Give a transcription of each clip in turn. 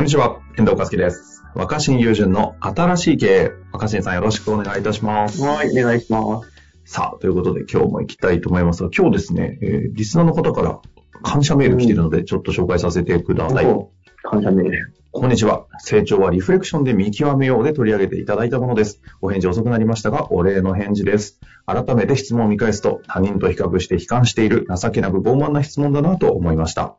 こんにちは、遠藤和樹です。若新友人の新しい経営。若新さんよろしくお願いいたします。はい、お願いします。さあ、ということで今日も行きたいと思いますが、今日ですね、えーリスナーの方から感謝メール来ているので、ちょっと紹介させてください。お感謝メール。こんにちは。成長はリフレクションで見極めようで取り上げていただいたものです。お返事遅くなりましたが、お礼の返事です。改めて質問を見返すと、他人と比較して悲観している情けなく傲慢な質問だなと思いました。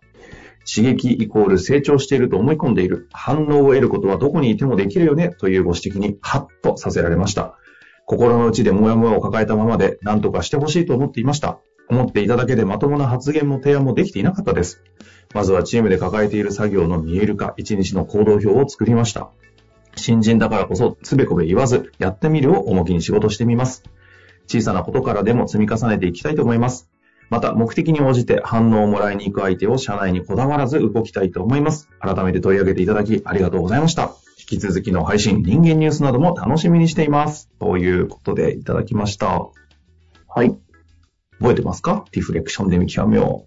刺激イコール成長していると思い込んでいる。反応を得ることはどこにいてもできるよねというご指摘にハッとさせられました。心の内でモヤモヤを抱えたままで何とかしてほしいと思っていました。思っていただけでまともな発言も提案もできていなかったです。まずはチームで抱えている作業の見える化、一日の行動表を作りました。新人だからこそ、つべこべ言わず、やってみるを重きに仕事してみます。小さなことからでも積み重ねていきたいと思います。また、目的に応じて反応をもらいに行く相手を社内にこだわらず動きたいと思います。改めて取り上げていただきありがとうございました。引き続きの配信、人間ニュースなども楽しみにしています。ということでいただきました。はい。覚えてますか？リフレクションで見極めよ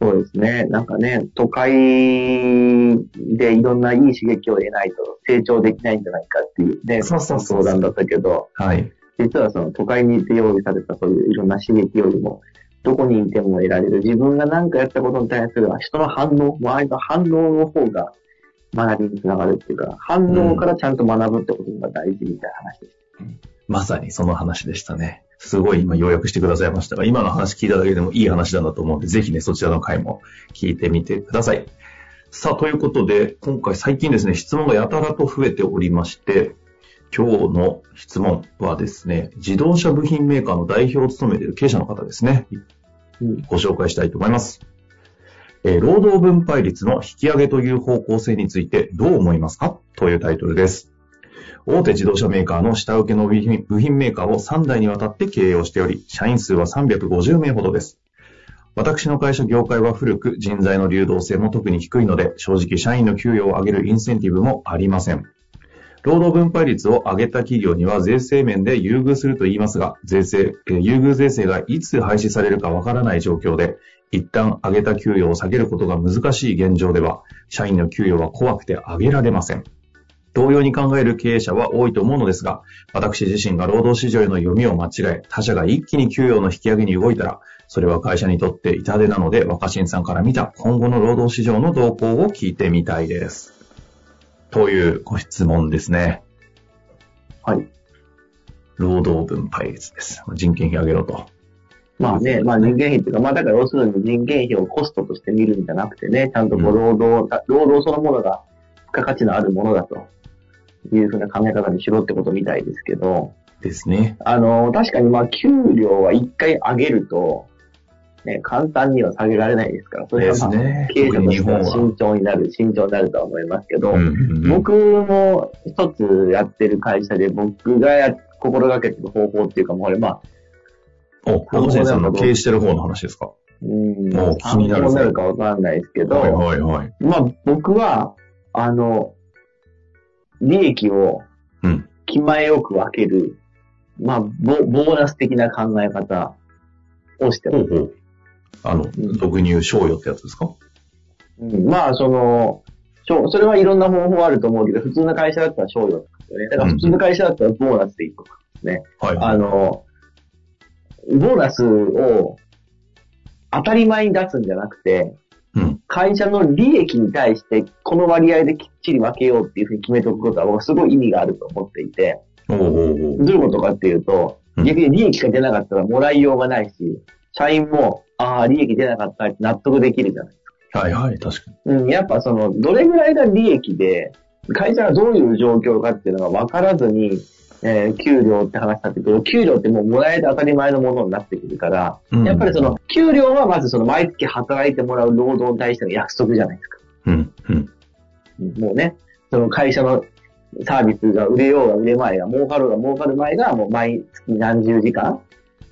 そうですね。なんかね、都会でいろんないい刺激を得ないと成長できないんじゃないかっていうね、そうそうそう相談だったけど、う。はい。実はその都会にいて用意されたそういういろんな刺激よりも、どこにいても得られる自分が何かやったことに対する人の反応、周りの反応の方が学びにつながるっていうか、反応からちゃんと学ぶってことが大事みたいな話です。まさにその話でしたね。すごい今要約してくださいましたが、今の話聞いただけでもいい話なんだと思うので、ぜひね、そちらの回も聞いてみてください。さあ、ということで、今回最近ですね、質問がやたらと増えておりまして、今日の質問はですね、自動車部品メーカーの代表を務めている経営者の方ですね、ご紹介したいと思います。えー労働分配率の引き上げという方向性についてどう思いますか？というタイトルです。大手自動車メーカーの下請けの部品部品メーカーを3代にわたって経営をしており、社員数は350名ほどです。私の会社業界は古く人材の流動性も特に低いので、正直社員の給与を上げるインセンティブもありません。労働分配率を上げた企業には税制面で優遇すると言いますが、税制、優遇税制がいつ廃止されるかわからない状況で、一旦上げた給与を下げることが難しい現状では、社員の給与は怖くて上げられません。同様に考える経営者は多いと思うのですが、私自身が労働市場への読みを間違え、他社が一気に給与の引き上げに動いたら、それは会社にとって痛手なので、若新さんから見た今後の労働市場の動向を聞いてみたいです。というご質問ですね。はい。労働分配率です。人件費上げろと。まあね、まあ人件費っていうか、まあだから要するに人件費をコストとして見るんじゃなくてね、ちゃんとこう労働、労働そのものが付加価値のあるものだというふうな考え方にしろってことみたいですけど、ですね。あの、確かにまあ給料は一回上げると、ね、簡単には下げられないですから、それはまあ、ね経営者として慎重になる、慎重になるとは思いますけど、うんうんうん僕も一つやってる会社で僕がや心がけてる方法っていうか、もうこれまあ、お、若新さんの経営してる方の話ですか？うん、お気になるなるかわかんないですけど、はいはいはい。まあ僕は、あの、利益をうん。気前よく分ける、まあボ、ボーナス的な考え方をしてます。ほうほう。あの、ん俗に言う賞与ってやつですか？うん、まあ、その、賞それはいろんな方法あると思うけど、普通の会社だったら賞与ですよね。だから普通の会社だったらボーナスでいくとかですね。はい。あの、ボーナスを当たり前に出すんじゃなくて、うん。会社の利益に対してこの割合できっちり分けようっていうふうに決めておくことは僕はすごい意味があると思っていて、おうおうおうどういうことかっていうと、うん逆に利益が出なかったらもらいようがないし、社員も、ああ、利益出なかったって納得できるじゃない。はいはい、確かに。うん、やっぱその、どれぐらいが利益で、会社がどういう状況かっていうのが分からずに、えー給料って話になってくると、給料ってもうもらえて当たり前のものになってくるから、うんやっぱりその、給料はまずその毎月働いてもらう労働に対しての約束じゃないですか。うん、うん。うんもうね、その会社のサービスが売れようが売れまいが、儲かろうが儲かる前が、もう毎月何十時間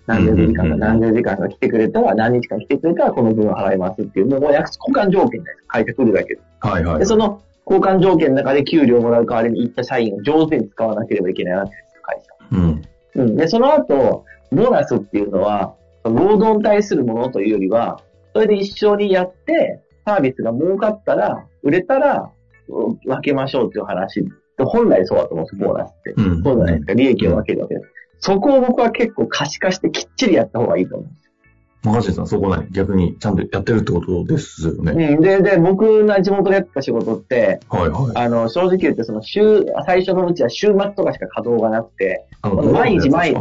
何十時間か何十時間か来てくれたら、何日間来てくれたらこの分を払いますっていう、もう約交換条件で会社来るだけで。はいはい。で、その交換条件の中で給料をもらう代わりに行った社員を上手に使わなければいけないわけですよ、会社。うん。うん。で、その後、ボーナスっていうのは、労働に対するものというよりは、それで一緒にやって、サービスが儲かったら、売れたら、うん分けましょうっていう話。本来そうだと思うんです、ボーナスって。うん。そうじゃないですか。利益を分けるわけです。そこを僕は結構可視化してきっちりやった方がいいと思マガジンさん、そこない。逆にちゃんとやってるってことですよう。ね。うん。で、で、僕が地元でやってた仕事って、はいはい。あの、正直言ってその週、最初のうちは週末とかしか稼働がなくて、あの毎日毎日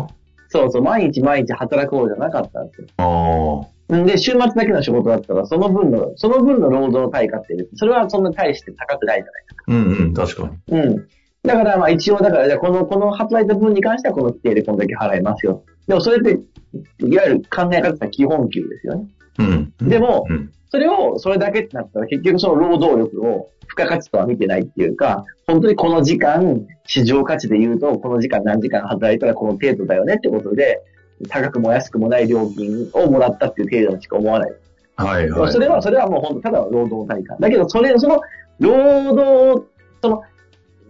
そうそう、毎日毎日働く方じゃなかったんですよ。あんで、週末だけの仕事だったら、その分の、その分の労働対価って、それはそんな大して高くないじゃないですか。あ。うんうん、確かに。うん。だから、まあ一応、だから、じゃあこの、この働いた分に関してはこの規定でこんだけ払いますよ。でもそれって、いわゆる考え方は基本給ですよね。うん。でもうん。それを、それだけってなったら、結局その労働力を付加価値とは見てないっていうか、本当にこの時間、市場価値で言うと、この時間何時間働いたらこの程度だよねってことで、高くも安くもない料金をもらったっていう程度にしか思わない。はいはい。それは、それはもう本当ただの労働対価。だけど、それ、その、労働、その、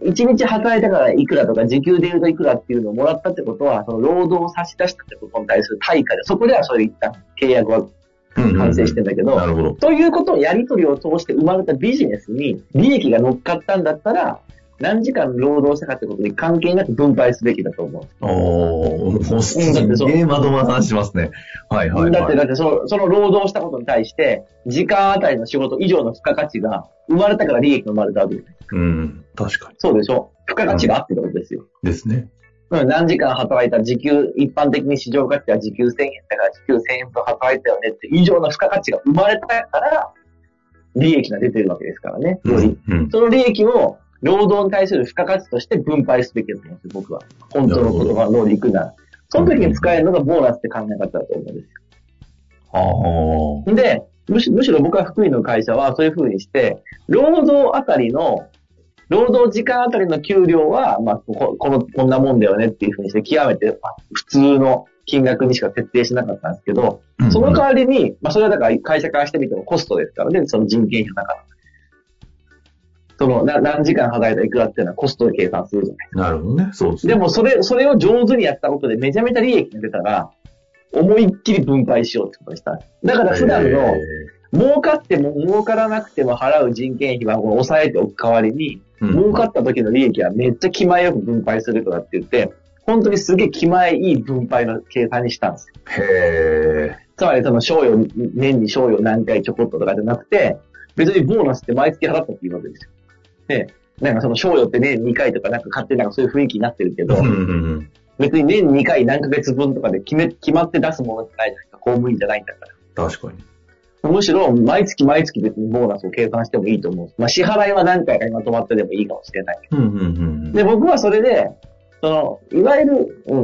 一日働いたからいくらとか、時給で言うといくらっていうのをもらったってことは、その労働を差し出したってことに対する対価で、そこではそれ一旦契約は完成してんだけど、なるほど。ということをやり取りを通して生まれたビジネスに利益が乗っかったんだったら、何時間労働したかってことに関係なく分配すべきだと思う。おー、もうすげえまともな話しますね。はいはいだって、はい。だってその、その労働したことに対して、時間あたりの仕事以上の付加価値が生まれたから利益が生まれたわけです。うん、確かに。そうでしょ？付加価値があってことですよ。ですね。うん、何時間働いた時給、一般的に市場価値は時給1000円だから時給1000円分働いたよねって以上の付加価値が生まれたから、利益が出てるわけですからね。より。うん。その利益を労働に対する付加価値として分配すべきだと思うんですよ、僕は。本当の言葉の通り行くなら。その時に使えるのがボーナスって考え方だと思うんですああ。よ。で、むしむしろ僕は福井の会社はそういう風にして、労働あたりの、労働時間あたりの給料は、まあ、ここの、こんなもんだよねっていう風にして、極めて、まあ、普通の金額にしか設定しなかったんですけど、その代わりに、まあ、それはだから会社からしてみてもコストですからね、その人件費の中の。その、な何時間働いたらいくらっていうのはコストで計算するじゃないなるほどね。そうですね。でも、それ、それを上手にやったことでめちゃめちゃ利益が出たら、思いっきり分配しようってことにした。だから普段の、え儲かっても儲からなくても払う人件費は抑えておく代わりに、ーうん儲かった時の利益はめっちゃ気前よく分配するからって言って、本当にすげえ気前いい分配の計算にしたんですよ。へつまりその賞与、年に賞与何回ちょこっととかじゃなくて、別にボーナスって毎月払ったっていいわけですよ。で、なんかその賞与って年2回とかなんか勝手になんかそういう雰囲気になってるけど、ーうんうんうん。別に年2回何ヶ月分とかで決め、決まって出すものじゃないじゃないか。公務員じゃないんだから。確かに。むしろ、毎月毎月別にボーナスを計算してもいいと思う。まあ、支払いは何回かにまとまってでもいいかもしれない。うんうんうん。で、僕はそれで、その、いわゆる、う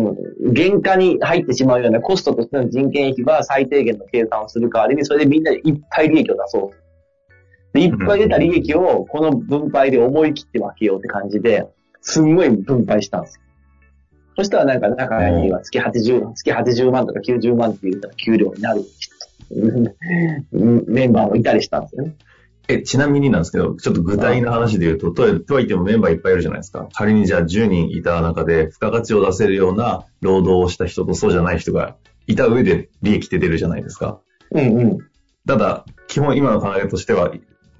ん、原価に入ってしまうようなコストとしての人件費は最低限の計算をする代わりに、それでみんなでいっぱい利益を出そう。で、いっぱい出た利益をこの分配で思い切って分けようって感じで、すんごい分配したんですよ。そしたらなんか中には月80、月80万とか90万っていう給料になるうんメンバーもいたりしたんですよね。え、ちなみになんですけど、ちょっと具体な話で言うと、とはとはいってもメンバーいっぱいいるじゃないですか。仮にじゃあ10人いた中で、付加価値を出せるような労働をした人とそうじゃない人がいた上で利益って出るじゃないですか。うんうん。ただ、基本今の考えとしては、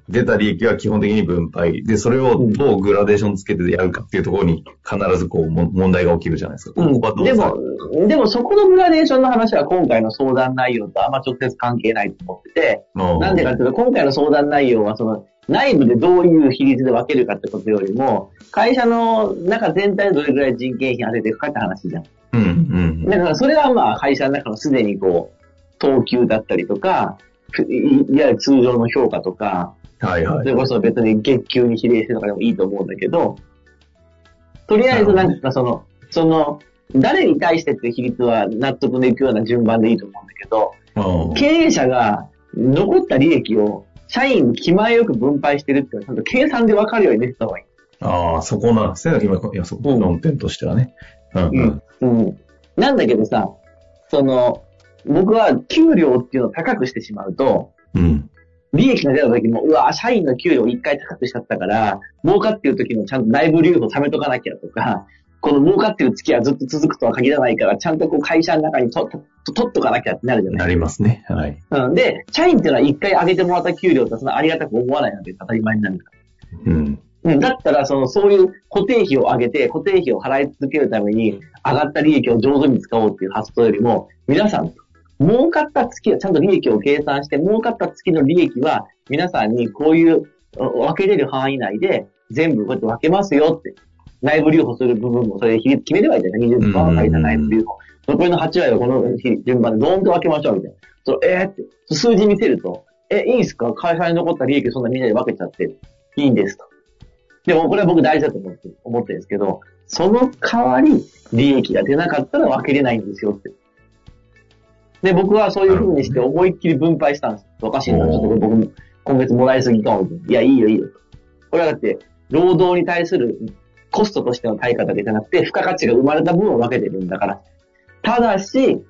出た利益は基本的に分配。で、それをどうグラデーションつけてやるかっていうところに必ずこうも問題が起きるじゃないですか。うんここはどうでも、でもそこのグラデーションの話は今回の相談内容とあんま直接関係ないと思ってて、うんなんでかっていうと、今回の相談内容はその、内部でどういう比率で分けるかってことよりも、会社の中全体でどれぐらい人件費当てていくかって話じゃん。うんうんだからそれはまあ会社の中のすでにこう、等級だったりとか、いわゆる通常の評価とか、はいはい。それこそ別に月給に比例してとかでもいいと思うんだけど、とりあえずなんかその、その、誰に対してっていう比率は納得のいくような順番でいいと思うんだけど、うん経営者が残った利益を社員に気前よく分配してるっていうのはちゃんと計算で分かるようにできた方がいい。ああ、そこなんですね。今、いや、そこ、論点としてはね。うん、うん。うん。なんだけどさ、その、僕は給料っていうのを高くしてしまうと、うん。利益が出た時も、うわ、社員の給料を一回高くしちゃったから、儲かってる時のちゃんと内部留保貯めとかなきゃとか、この儲かってる月はずっと続くとは限らないから、ちゃんとこう会社の中にととと取っとかなきゃってなるじゃないなりますね。はい。うん。で、社員っていうのは一回上げてもらった給料ってそのありがたく思わないので当たり前になるから。うん。うん、だったら、その、そういう固定費を上げて、固定費を払い続けるために、上がった利益を上手に使おうっていう発想よりも、皆さん、儲かった月はちゃんと利益を計算して、儲かった月の利益は、皆さんにこういう、分けれる範囲内で、全部こうやって分けますよって。内部留保する部分もそれ決めればいいじゃない ?20% は借りた内部留保。残りの8割をこの日順番でドーンと分けましょうみたいな。そう、えーって、数字見せると、え、いいんすか？会社に残った利益そんなみんなで分けちゃって、いいんですと。でもこれは僕大事だと思って思ってるんですけど、その代わり利益が出なかったら分けれないんですよって。で、僕はそういう風にして思いっきり分配したんです。おかしいな、ちょっと僕も今月もらいすぎかも。いや、いいよいいよ。これはだって、労働に対するコストとしての対価だけじゃなくて、付加価値が生まれた分を分けてるんだから。ただし、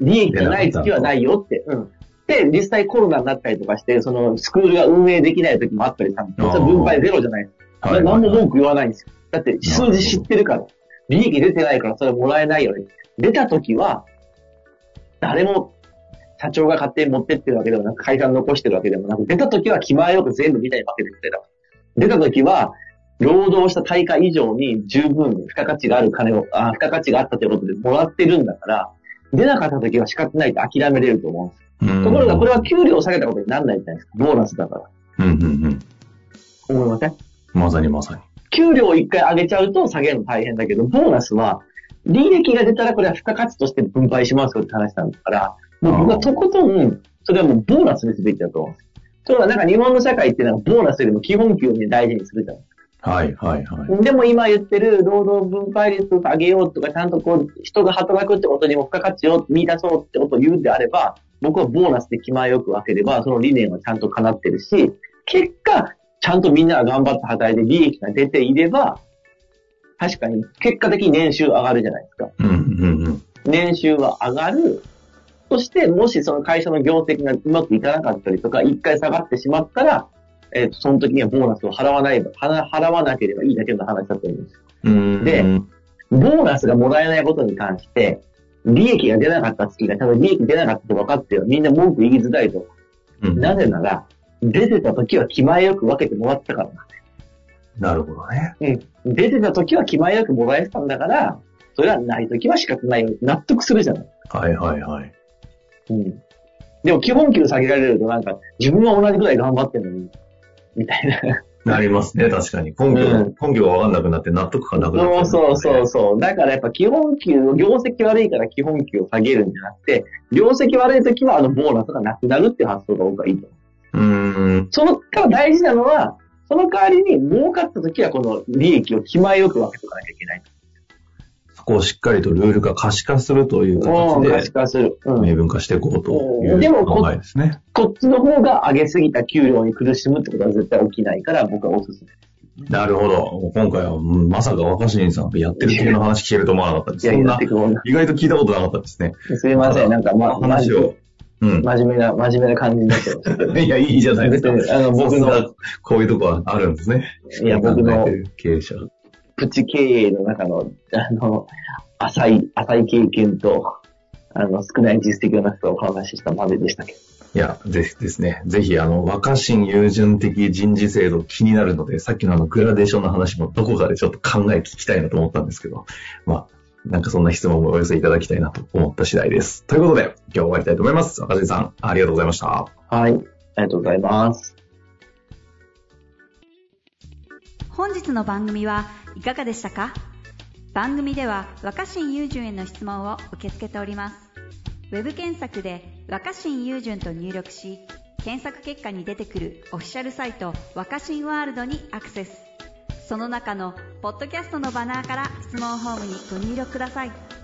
利益がない月はないよって。うん。で、実際コロナになったりとかして、そのスクールが運営できない時もあったりしたんです分配ゼロじゃない。はい。何も文句言わないんですよ。だって数字知ってるから。利益出てないからそれもらえないよね。出た時は、誰も社長が勝手に持ってってるわけでもなく、会社に残してるわけでもなく、出た時は気前よく全部みたいに分けてくれた。出た時は、労働した対価以上に十分付加価値がある金を、あ付加価値があったということでもらってるんだから、出なかった時は仕方ないと諦めれると思うんです。うんところがこれは給料を下げたことにならないじゃないですか。ボーナスだから。うんうんうん。思いません？まさにまさに。給料を一回上げちゃうと下げるの大変だけど、ボーナスは、利益が出たらこれは付加価値として分配しますよって話なんだから、もう僕はとことん、それはもうボーナスにすべきだと思うんです。ところがなんか日本の社会ってなんかボーナスよりも基本給をね大事にするじゃないはいはいはい。でも今言ってる労働分配率を上げようとか、ちゃんとこう、人が働くってことにも付加価値を見出そうってことを言うんであれば、僕はボーナスで気前よく分ければ、その理念はちゃんと叶ってるし、結果、ちゃんとみんなが頑張って働いて利益が出ていれば、確かに結果的に年収上がるじゃないですか。うんうんうん。年収は上がる。そして、もしその会社の業績がうまくいかなかったりとか、一回下がってしまったら、えっ、と、その時にはボーナスを払わない、払払わなければいいだけの話だと思うんですよ。うんでボーナスがもらえないことに関して、利益が出なかった月が、多分利益出なかったと分かってるみんな文句言いづらいと。うんなぜなら、出てた時は気前よく分けてもらったからなるほどね。うん。出てた時は気前よくもらえてたんだから、それはない時は仕方ないよ。納得するじゃない。はいはいはい。うん。でも基本給下げられるとなんか、自分は同じくらい頑張ってるのに、みたいな。なりますね、確かに。根拠が、うん根拠がわかんなくなって納得感なくなってそうそうそう。だからやっぱ基本給、業績悪いから基本給を下げるんじゃなくて、業績悪い時はあのボーナスがなくなるっていう発想が僕はいいと思う。う。うん。そのから大事なのは、その代わりに儲かった時はこの利益を気前よく分けとかなきゃいけない。そこをしっかりとルール化可視化するといううん、可視形で、化する。うん。明文化していこうといううんでもこ考えですね。こっちの方が上げすぎた給料に苦しむってことは絶対起きないから僕はおすすめ。なるほど。今回は、うんまさか若新さんがやってる系の話聞けると思わなかったです。いやいや、そんな意外と聞いたことなかったですね。すいません。なんか、ま、話を。うん。真面目な、真面目な感じになってましたけど。いや、いいじゃないですか。別にあの僕がこういうとこはあるんですね。いや、僕の考えてる経営者。プチ経営の中の、あの、浅い、浅い経験と、あの、少ない実績の中をお話ししたまででしたけど。いや、ぜひですね。ぜひ、あの、若新友人的人事制度気になるので、さっきのあの、グラデーションの話もどこかでちょっと考え聞きたいなと思ったんですけど、まあ、なんかそんな質問もお寄せいただきたいなと思った次第です。ということで、今日終わりたいと思います。若新さん、ありがとうございました。はい。ありがとうございます。本日の番組はいかがでしたか？番組では若新雄純への質問を受け付けておりますウェブ検索で若新雄純と入力し検索結果に出てくるオフィシャルサイト若新ワールドにアクセスその中のポッドキャストのバナーから質問ホームにご入力ください。